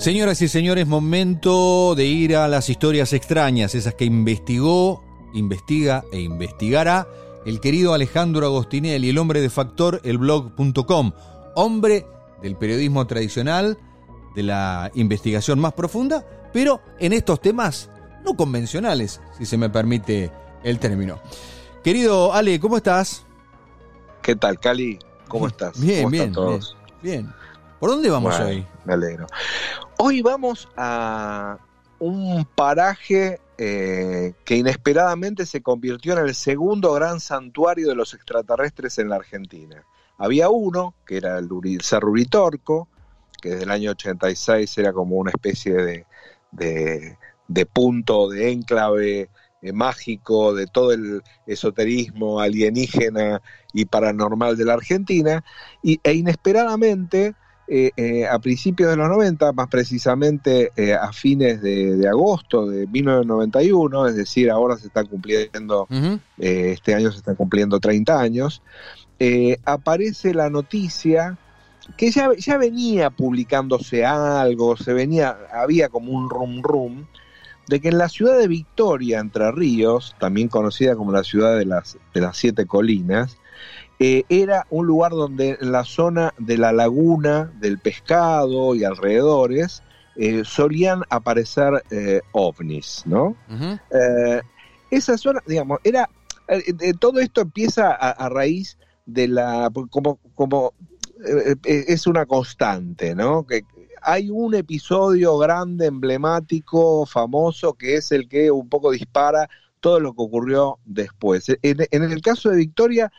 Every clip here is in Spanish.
Señoras y señores, momento de ir a las historias extrañas, esas que investigó, investiga e investigará el querido Alejandro Agostinelli, el hombre de factor, el blog.com, hombre del periodismo tradicional, de la investigación más profunda, pero en estos temas no convencionales, si se me permite el término. Querido Ale, ¿cómo estás? ¿Qué tal, Cali? ¿Cómo estás? Bien, ¿Cómo bien, están todos? bien, bien. ¿Por dónde vamos Bueno, hoy? Me alegro. Hoy vamos a un paraje eh, que inesperadamente se convirtió en el segundo gran santuario de los extraterrestres en la Argentina. Había uno, que era el Cerro Uritorco, que desde el año 86 era como una especie de, de- de punto, de enclave eh, mágico de todo el esoterismo alienígena y paranormal de la Argentina, y, e inesperadamente eh, eh, a principios de los 90, más precisamente eh, a fines de, de agosto de 1991, es decir, ahora se están cumpliendo, este año se están cumpliendo 30 años, aparece la noticia que ya, ya venía publicándose algo, se venía, había como un rum rum, de que en la ciudad de Victoria, Entre Ríos, también conocida como la ciudad de las, de las siete colinas, eh, era un lugar donde en la zona de la laguna, del pescado y alrededores, eh, solían aparecer eh, ovnis, ¿no? Esa zona, digamos, era. todo esto empieza a, a raíz de la. como, como es una constante, ¿no? Que hay un episodio grande, emblemático, famoso, que es el que un poco dispara todo lo que ocurrió después. En, en el caso de Victoria,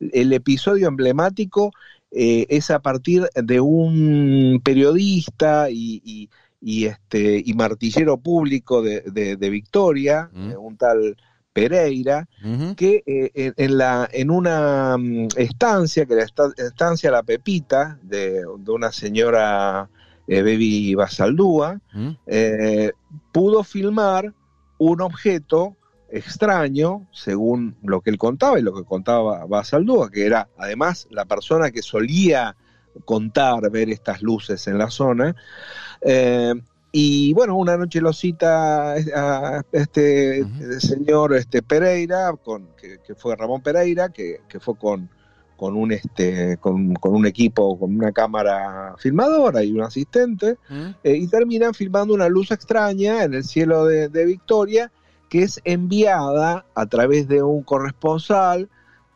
el episodio emblemático eh, es a partir de un periodista y, y- y, este, y martillero público de, de- de Victoria, Mm. eh, un tal Pereira, que eh, en, la, en una mm, estancia, que esta- estancia La Pepita, de, de una señora eh, Baby Basaldúa, eh, pudo filmar un objeto extraño, según lo que él contaba y lo que contaba Basaldúa, que era además la persona que solía contar ver estas luces en la zona. Eh, y bueno, una noche lo cita a este señor este Pereira, con, que, que fue Ramón Pereira, que, que fue con, con un este con, con un equipo, con una cámara filmadora y un asistente, eh, y terminan filmando una luz extraña en el cielo de, de Victoria que es enviada a través de un corresponsal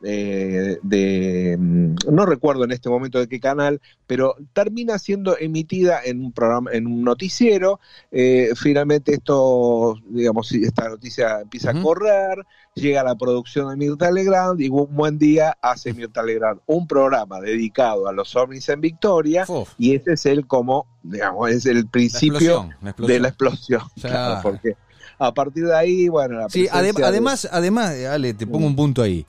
eh, de mm, no recuerdo en este momento de qué canal pero termina siendo emitida en un programa en un noticiero eh, finalmente esto digamos esta noticia empieza a correr llega a la producción de Mirta Legrand y un buen día hace Mirta Legrand un programa dedicado a los ovnis en Victoria Uf, y ese es el como, digamos, es el la principio explosión, la explosión. de la explosión. Claro, porque a partir de ahí, bueno, la Sí, ade- presencia de- además, además, Ale, te pongo un punto ahí.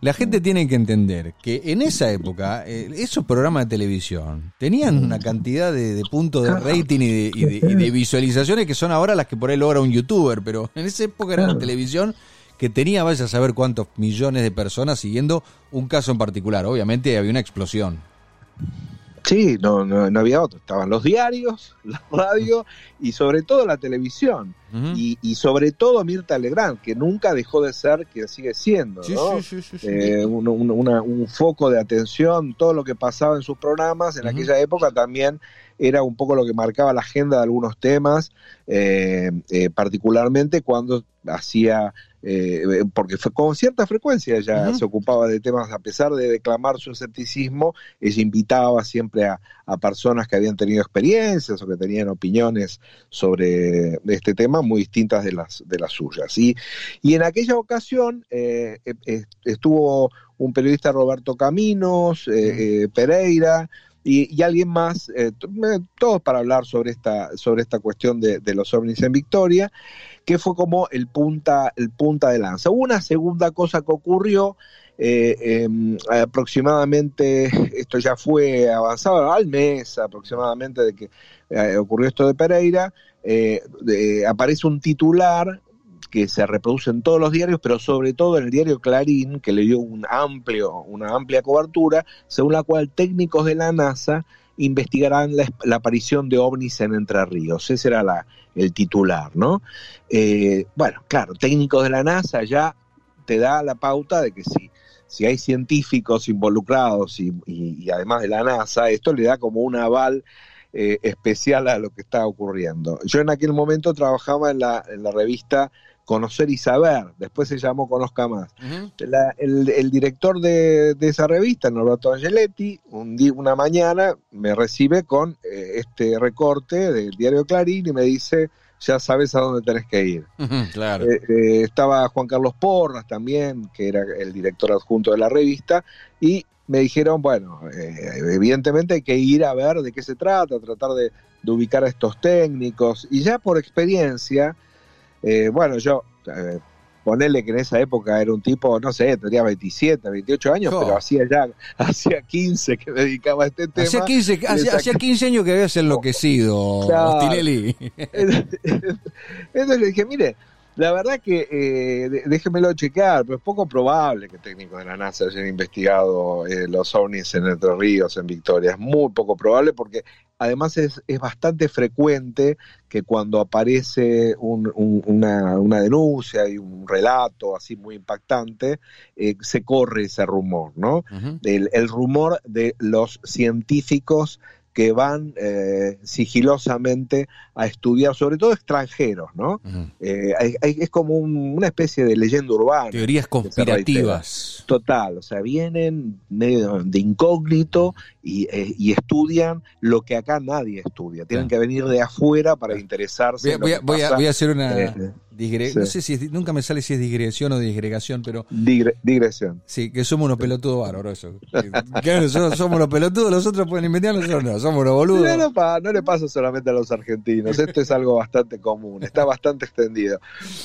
La gente tiene que entender que en esa época eh, esos programas de televisión tenían una cantidad de, de puntos de rating y de, y de- y de visualizaciones que son ahora las que por ahí logra un youtuber, pero en esa época era la televisión que tenía, vaya a saber cuántos millones de personas siguiendo un caso en particular. Obviamente había una explosión. Sí, no, no, no había otro. Estaban los diarios, la radio y sobre todo la televisión. Y, y sobre todo Mirta Legrand, que nunca dejó de ser quien sigue siendo, Sí, ¿no? sí, sí, sí. Eh, un, un- una- un foco de atención, todo lo que pasaba en sus programas en aquella época también era un poco lo que marcaba la agenda de algunos temas, eh, eh, particularmente cuando hacía, eh, porque fue con cierta frecuencia ella se ocupaba de temas, a pesar de declamar su escepticismo, ella invitaba siempre a, a personas que habían tenido experiencias o que tenían opiniones sobre este tema muy distintas de las, de las suyas. Y, y en aquella ocasión eh, eh, eh, estuvo un periodista Roberto Caminos, eh, eh, Pereira y, y alguien más, eh, todos para hablar sobre esta, sobre esta cuestión de, de los ovnis en Victoria, que fue como el punta, el punta de lanza. Una segunda cosa que ocurrió, eh, eh, aproximadamente, esto ya fue avanzado al mes aproximadamente de que eh, ocurrió esto de Pereira, aparece un titular que se reproduce en todos los diarios, pero sobre todo en el diario Clarín, que le dio una amplia cobertura, según la cual técnicos de la NASA investigarán la, aparición de ovnis en Entre Ríos. Ese era el titular, ¿no? Eh, bueno, claro, técnicos de la NASA ya te da la pauta de que si, si hay científicos involucrados y, además de la NASA, esto le da como un aval eh, especial a lo que está ocurriendo. Yo en aquel momento trabajaba en la, en la revista Conocer y Saber, después se llamó Conozca Más. el, director de, esa revista, Norberto Angeletti, un día, una mañana me recibe con eh, este recorte del diario Clarín y me dice, ya sabes a dónde tenés que ir. claro. Eh, eh, estaba Juan Carlos Porras también, que era el director adjunto de la revista, y me dijeron, bueno, evidentemente hay que ir a ver de qué se trata, tratar de, de ubicar a estos técnicos, y ya por experiencia, eh, bueno, yo, eh, ponerle que en esa época era un tipo, no sé, tenía 27, 28 años, pero hacía ya, hacía 15 que dedicaba a este tema. Hacía 15, hacía, 15 años que habías enloquecido, claro. Entonces le dije, mire, la verdad que eh, déjemelo checar, pero es poco probable que técnicos de la NASA hayan investigado eh, los ovnis en Entre Ríos, en Victoria. Es muy poco probable porque además es, es bastante frecuente que cuando aparece una, una, denuncia y un relato así muy impactante, eh, se corre ese rumor, ¿no? el rumor de los científicos que van eh, sigilosamente a estudiar, sobre todo extranjeros, ¿no? Eh, es como una especie de leyenda urbana. Teorías conspirativas. Total, o sea, vienen medio de incógnito y, eh, estudian lo que acá nadie estudia. Tienen que venir de afuera para interesarse. Voy, voy, a, hacer una... No sé si nunca me sale si es digresión o disgregación, pero. digresión. Sí, que somos unos pelotudos bárbaros, eso. somos unos pelotudos, los otros pueden inventar, nosotros no, somos unos boludos. No, le pasa solamente a los argentinos, esto es algo bastante común, está bastante extendido.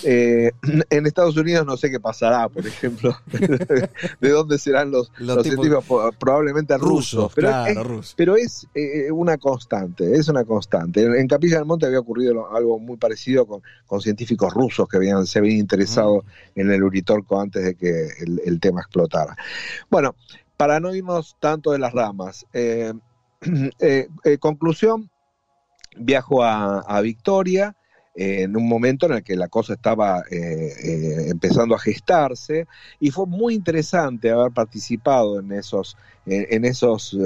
Eh, en Estados Unidos no sé qué pasará, por ejemplo, de dónde serán los, los, científicos, probablemente rusos. pero, es, pero es eh, una constante, es una constante. En, Capilla del Monte había ocurrido algo muy parecido con, con científicos rusos rusos que habían, se habían interesado en el Uritorco antes de que el, tema explotara. Bueno, para no irnos tanto de las ramas, eh, eh, eh, conclusión, viajo a, Victoria, en un momento en el que la cosa estaba empezando a gestarse y fue muy interesante haber participado en esos, en, esos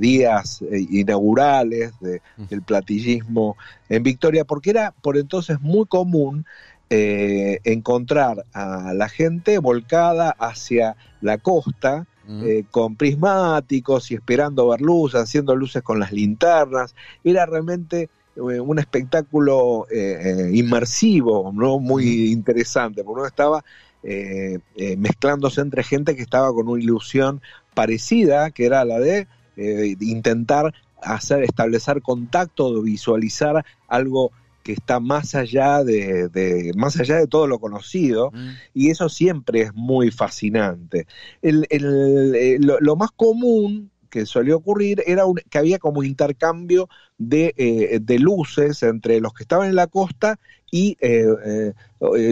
días inaugurales del platillismo en Victoria, porque era por entonces muy común eh, encontrar a la gente volcada hacia la costa, eh, con prismáticos y esperando ver luz, haciendo luces con las linternas. Era realmente eh, un espectáculo inmersivo, ¿no? muy interesante, porque uno estaba mezclándose entre gente que estaba con una ilusión parecida, que era la de intentar hacer, establecer contacto, visualizar algo que está más allá de, más allá de todo lo conocido mm. y eso siempre es muy fascinante. El, eh, lo, más común que solía ocurrir era que había como intercambio de, eh, de, luces entre los que estaban en la costa y eh,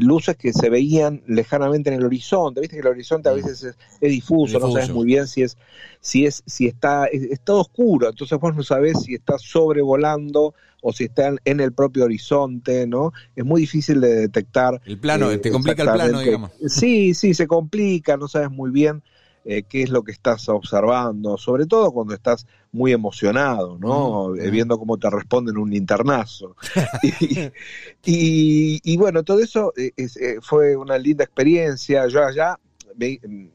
luces que se veían lejanamente en el horizonte. Viste que el horizonte a mm. veces es, difuso, no sabes muy bien si es, si es, si está, es, todo oscuro, entonces vos no sabés si está sobrevolando o si están en el propio horizonte, ¿no? Es muy difícil de detectar. El plano, te complica el plano, digamos. Sí, sí, se complica, no sabes muy bien eh, qué es lo que estás observando, sobre todo cuando estás muy emocionado, ¿no? Mm, eh, viendo cómo te responden un linternazo. y, bueno, todo eso eh, fue una linda experiencia. Yo allá mm,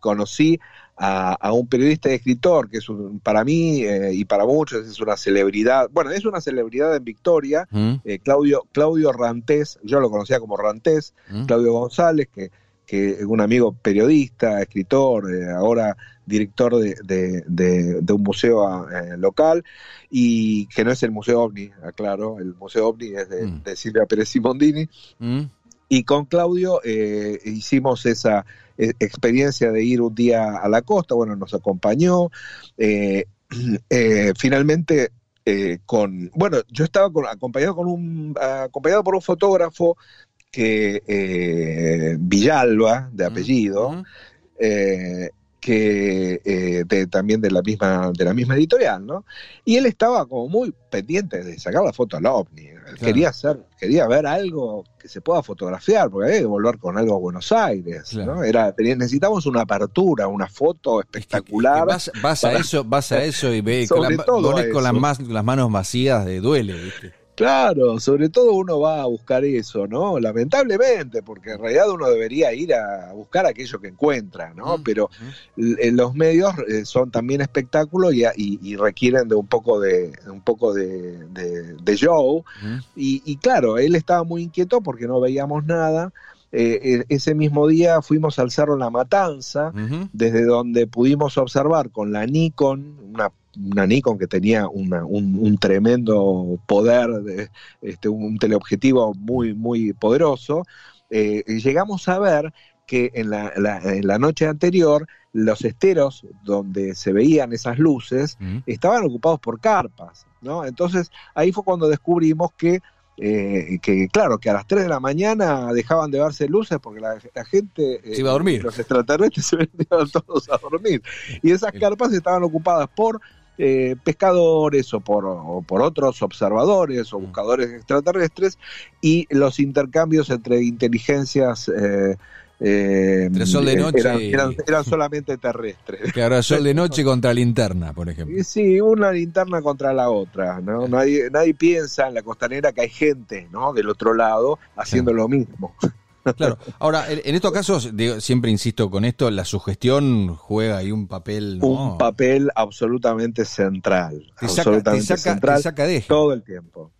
conocí a, un periodista y escritor que es para mí eh, y para muchos es una celebridad, bueno, es una celebridad en Victoria, mm. eh, Claudio, Claudio Rantés, yo lo conocía como Rantés, mm. Claudio González, que, que es un amigo periodista, escritor, eh, ahora director de, de, un museo local y que no es el Museo OVNI, aclaro, el Museo OVNI es de, mm. Silvia Pérez Simondini. Y con Claudio hicimos esa, experiencia de ir un día a la costa, bueno, nos acompañó. Eh, eh, finalmente, eh, con, bueno, yo estaba acompañado, con un, acompañado por un fotógrafo que Villalba, de apellido, que eh, también de la misma de la misma editorial, ¿no? Y él estaba como muy pendiente de sacar la foto al ovni. Quería hacer, quería ver algo que se pueda fotografiar, porque había que volver con algo a Buenos Aires, ¿no? Era, necesitamos una apertura, una foto espectacular. vas, a eso, vas a eso y ve con, las, más, las manos vacías de duele, ¿viste? Claro, sobre todo uno va a buscar eso, ¿no? Lamentablemente, porque en realidad uno debería ir a buscar aquello que encuentra, ¿no? Pero los medios eh, son también espectáculos y, requieren de un poco de un poco de, show. y, claro, él estaba muy inquieto porque no veíamos nada. Eh, e, ese mismo día fuimos al Cerro La Matanza, desde donde pudimos observar con la Nikon, una una Nikon que tenía un, tremendo poder, de, este, un teleobjetivo muy, muy poderoso, eh, llegamos a ver que en la, en la, noche anterior los esteros donde se veían esas luces estaban ocupados por carpas, ¿no? Entonces ahí fue cuando descubrimos que eh, que claro, que a las 3 de la mañana dejaban de verse luces porque la, gente... se iba a dormir. Eh, los extraterrestres se venían todos a dormir. Y esas carpas estaban ocupadas por eh, pescadores o por, por, otros observadores o mm. buscadores extraterrestres y los intercambios entre inteligencias eh, eh, sol de noche eran, solamente terrestres. Que ahora sol de noche contra linterna, por ejemplo. Sí, una linterna contra la otra. ¿no? Nadie, nadie piensa en la costanera que hay gente ¿no? del otro lado haciendo lo mismo. Claro. Ahora, en estos casos, siempre insisto con esto, la sugestión juega ahí un papel. Un papel absolutamente central. Te absolutamente saca, central saca de eje. todo el tiempo.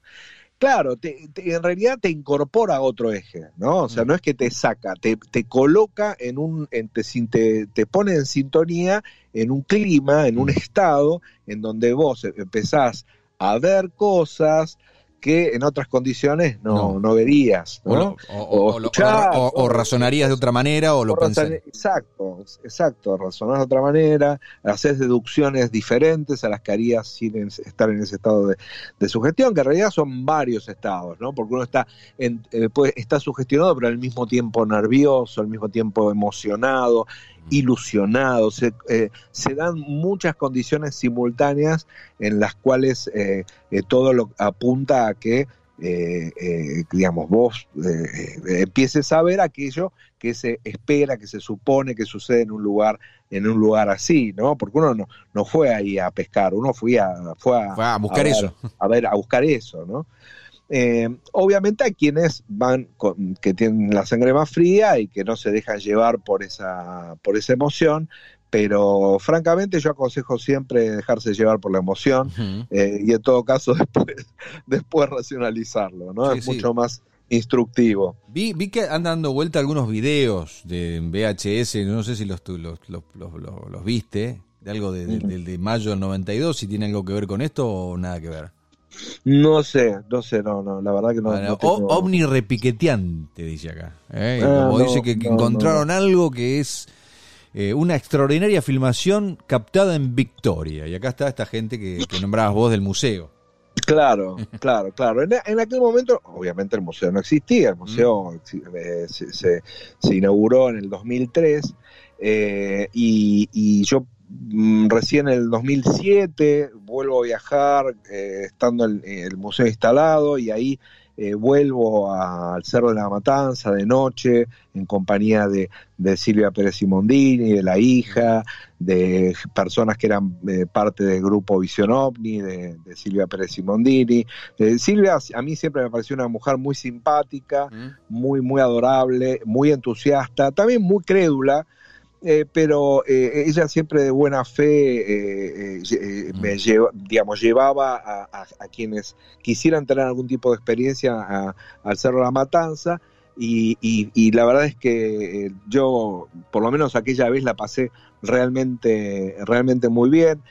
Claro, en realidad te incorpora a otro eje, ¿no? O sea, mm. no es que te saca, te, te coloca en un, te, te, pone en sintonía en un clima, en un mm. estado en donde vos empezás a ver cosas, que en otras condiciones no, no. verías. ¿no? o, razonarías de otra manera o lo pensás. Exacto, exacto, razonás de otra manera, haces deducciones diferentes a las que harías sin estar en ese estado de, de sugestión, que en realidad son varios estados, ¿no? porque uno está, en, eh, está sugestionado, pero al mismo tiempo nervioso, al mismo tiempo emocionado, ilusionado, se, eh, se, dan muchas condiciones simultáneas en las cuales eh, eh, todo lo apunta a que, digamos, vos empieces a ver aquello que se espera, que se supone que sucede en un lugar, en un lugar así, ¿no? Porque uno no, no fue ahí a pescar, uno fue a, fue a, buscar eso. A ver, a buscar eso, ¿no? Eh, obviamente hay quienes van que tienen la sangre más fría y que no se dejan llevar por esa, por esa emoción, pero francamente yo aconsejo siempre dejarse llevar por la emoción eh, y en todo caso después, después racionalizarlo, ¿no? es mucho más instructivo. Vi, vi que andan dando vuelta algunos videos de VHS, no sé si los, los, los, los, viste, de algo de, de mayo del 92, si tiene algo que ver con esto o nada que ver. No sé, no sé, no, no, la verdad que no. Ovni repiqueteante, dice acá. ¿eh? Ah, como dice que, encontraron algo que es eh, una extraordinaria filmación captada en Victoria. Y acá está esta gente que, que nombrabas vos del museo. Claro, claro, claro. En, aquel momento, obviamente el museo no existía, el museo mm. eh, se, se, inauguró en el 2003 y, y yo recién en el 2007 vuelvo a viajar eh, estando el, el, museo instalado y ahí eh, vuelvo al Cerro de la Matanza de noche en compañía de, Silvia Pérez Simondini, de la hija, de personas que eran eh, parte del grupo Visión OVNI, de, Silvia Pérez Simondini. Silvia a mí siempre me pareció una mujer muy simpática, muy, muy adorable, muy entusiasta, también muy crédula, eh, pero eh, ella siempre de buena fe eh, me lleva, digamos, llevaba a, quienes quisieran tener algún tipo de experiencia al Cerro La Matanza y, y, la verdad es que yo, por lo menos aquella vez la pasé realmente, realmente muy bien.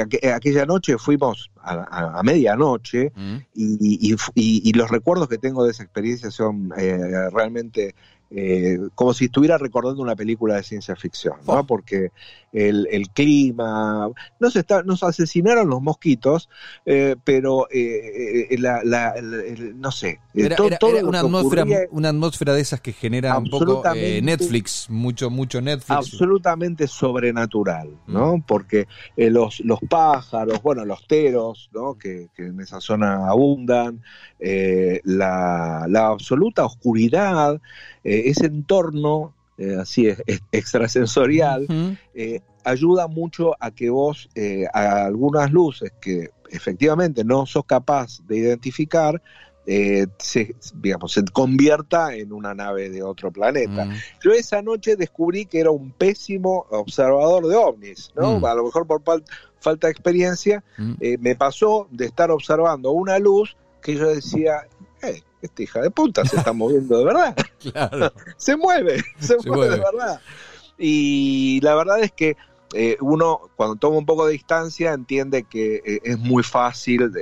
aquella noche fuimos a, medianoche mm. y, y, los recuerdos que tengo de esa experiencia son realmente eh, como si estuviera recordando una película de ciencia ficción, ¿no? Porque el, el, clima, está, nos asesinaron los mosquitos, eh, pero eh, la, la, no sé, era, una, atmósfera, una atmósfera de esas que generan un poco Netflix, mucho, mucho Netflix. absolutamente sobrenatural, ¿no? Porque eh, los, los pájaros, bueno, los teros, ¿no? Que, en esa zona abundan, la, absoluta oscuridad, ese entorno así es, extrasensorial, ayuda mucho a que vos a algunas luces que efectivamente no sos capaz de identificar, eh, se, digamos, se convierta en una nave de otro planeta. Mm. Yo esa noche descubrí que era un pésimo observador de ovnis, ¿no? Mm. A lo mejor por falta de experiencia, mm. eh, me pasó de estar observando una luz que yo decía, eh, esta hija de puta se está moviendo de verdad. se mueve, se, mueve, de verdad. Y la verdad es que eh, uno cuando toma un poco de distancia entiende que es muy fácil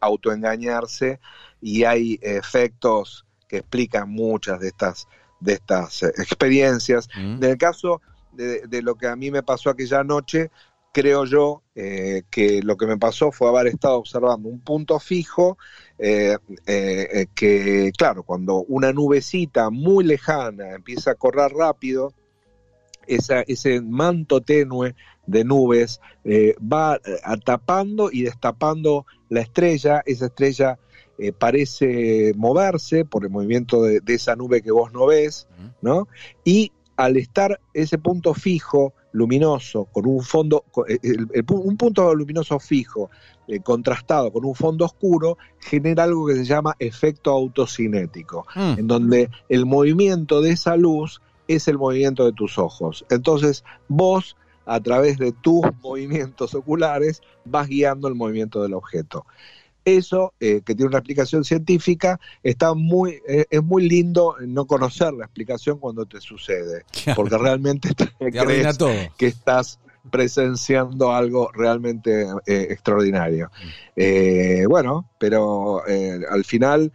autoengañarse y hay efectos que explican muchas de estas, de estas eh, experiencias. En el caso de, lo que a mí me pasó aquella noche, creo yo eh, que lo que me pasó fue haber estado observando un punto fijo, eh, que claro, cuando una nubecita muy lejana empieza a correr rápido, esa, ese manto tenue de nubes va tapando y destapando la estrella, esa estrella eh, parece moverse por el movimiento de, esa nube que vos no ves, ¿no? Y al estar ese punto fijo, luminoso, con un fondo, eh, un punto luminoso fijo, eh, contrastado con un fondo oscuro, genera algo que se llama efecto autocinético, mm. en donde el movimiento de esa luz es el movimiento de tus ojos. Entonces, vos, a través de tus movimientos oculares, vas guiando el movimiento del objeto. Eso, eh, que tiene una explicación científica, está muy, eh, es muy lindo no conocer la explicación cuando te sucede, porque realmente te, crees que estás presenciando algo realmente eh, extraordinario. Mm. bueno, pero al final,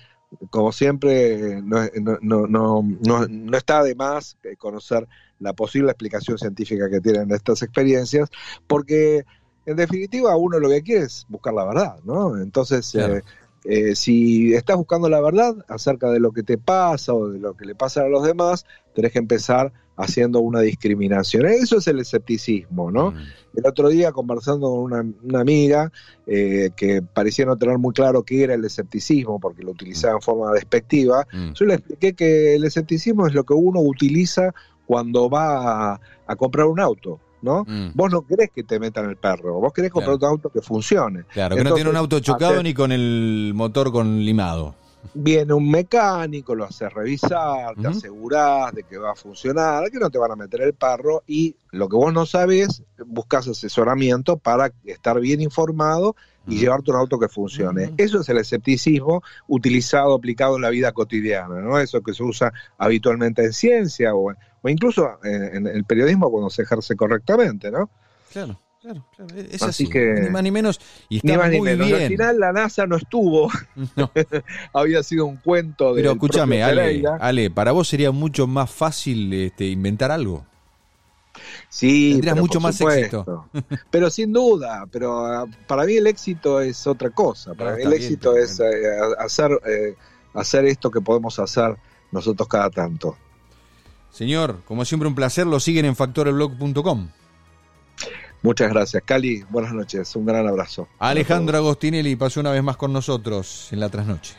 como siempre, no, no, no, no, está de más conocer la posible explicación científica que tienen estas experiencias, porque en definitiva uno lo que quiere es buscar la verdad, ¿no? Entonces, eh, eh, si estás buscando la verdad acerca de lo que te pasa o de lo que le pasa a los demás, tenés que empezar haciendo una discriminación. Eso es el escepticismo, ¿no? Mm. El otro día conversando con una, amiga eh, que parecía no tener muy claro qué era el escepticismo porque lo utilizaba en forma despectiva, mm. yo le expliqué que el escepticismo es lo que uno utiliza cuando va a comprar un auto. ¿No? Mm. Vos no querés que te metan el perro, vos querés comprar un auto que funcione. Claro, que no tiene un auto chocado ni con el motor con limado. Viene un mecánico, lo hace revisar, te asegurás de que va a funcionar, que no te van a meter el perro y lo que vos no sabes, buscas asesoramiento para estar bien informado y llevarte un auto que funcione. Eso es el escepticismo utilizado, aplicado en la vida cotidiana, ¿no? Eso que se usa habitualmente en ciencia o o incluso en, el periodismo cuando se ejerce correctamente, ¿no? Claro. Claro, claro, es así, que ni más ni menos y está muy bien. Al final la NASA no estuvo, había sido un cuento de. Pero escúchame, Ale, Ale, para vos sería mucho más fácil este, inventar algo. Sí, tendrías mucho más éxito. pero sin duda, pero ah, para mí el éxito es otra cosa. Para mí el éxito es eh, hacer, eh, hacer esto que podemos hacer nosotros cada tanto. Señor, como siempre un placer, lo siguen en factoreblog.com. Muchas gracias, Cali. Buenas noches, un gran abrazo. Alejandro Agostinelli pasó una vez más con nosotros en la trasnoche.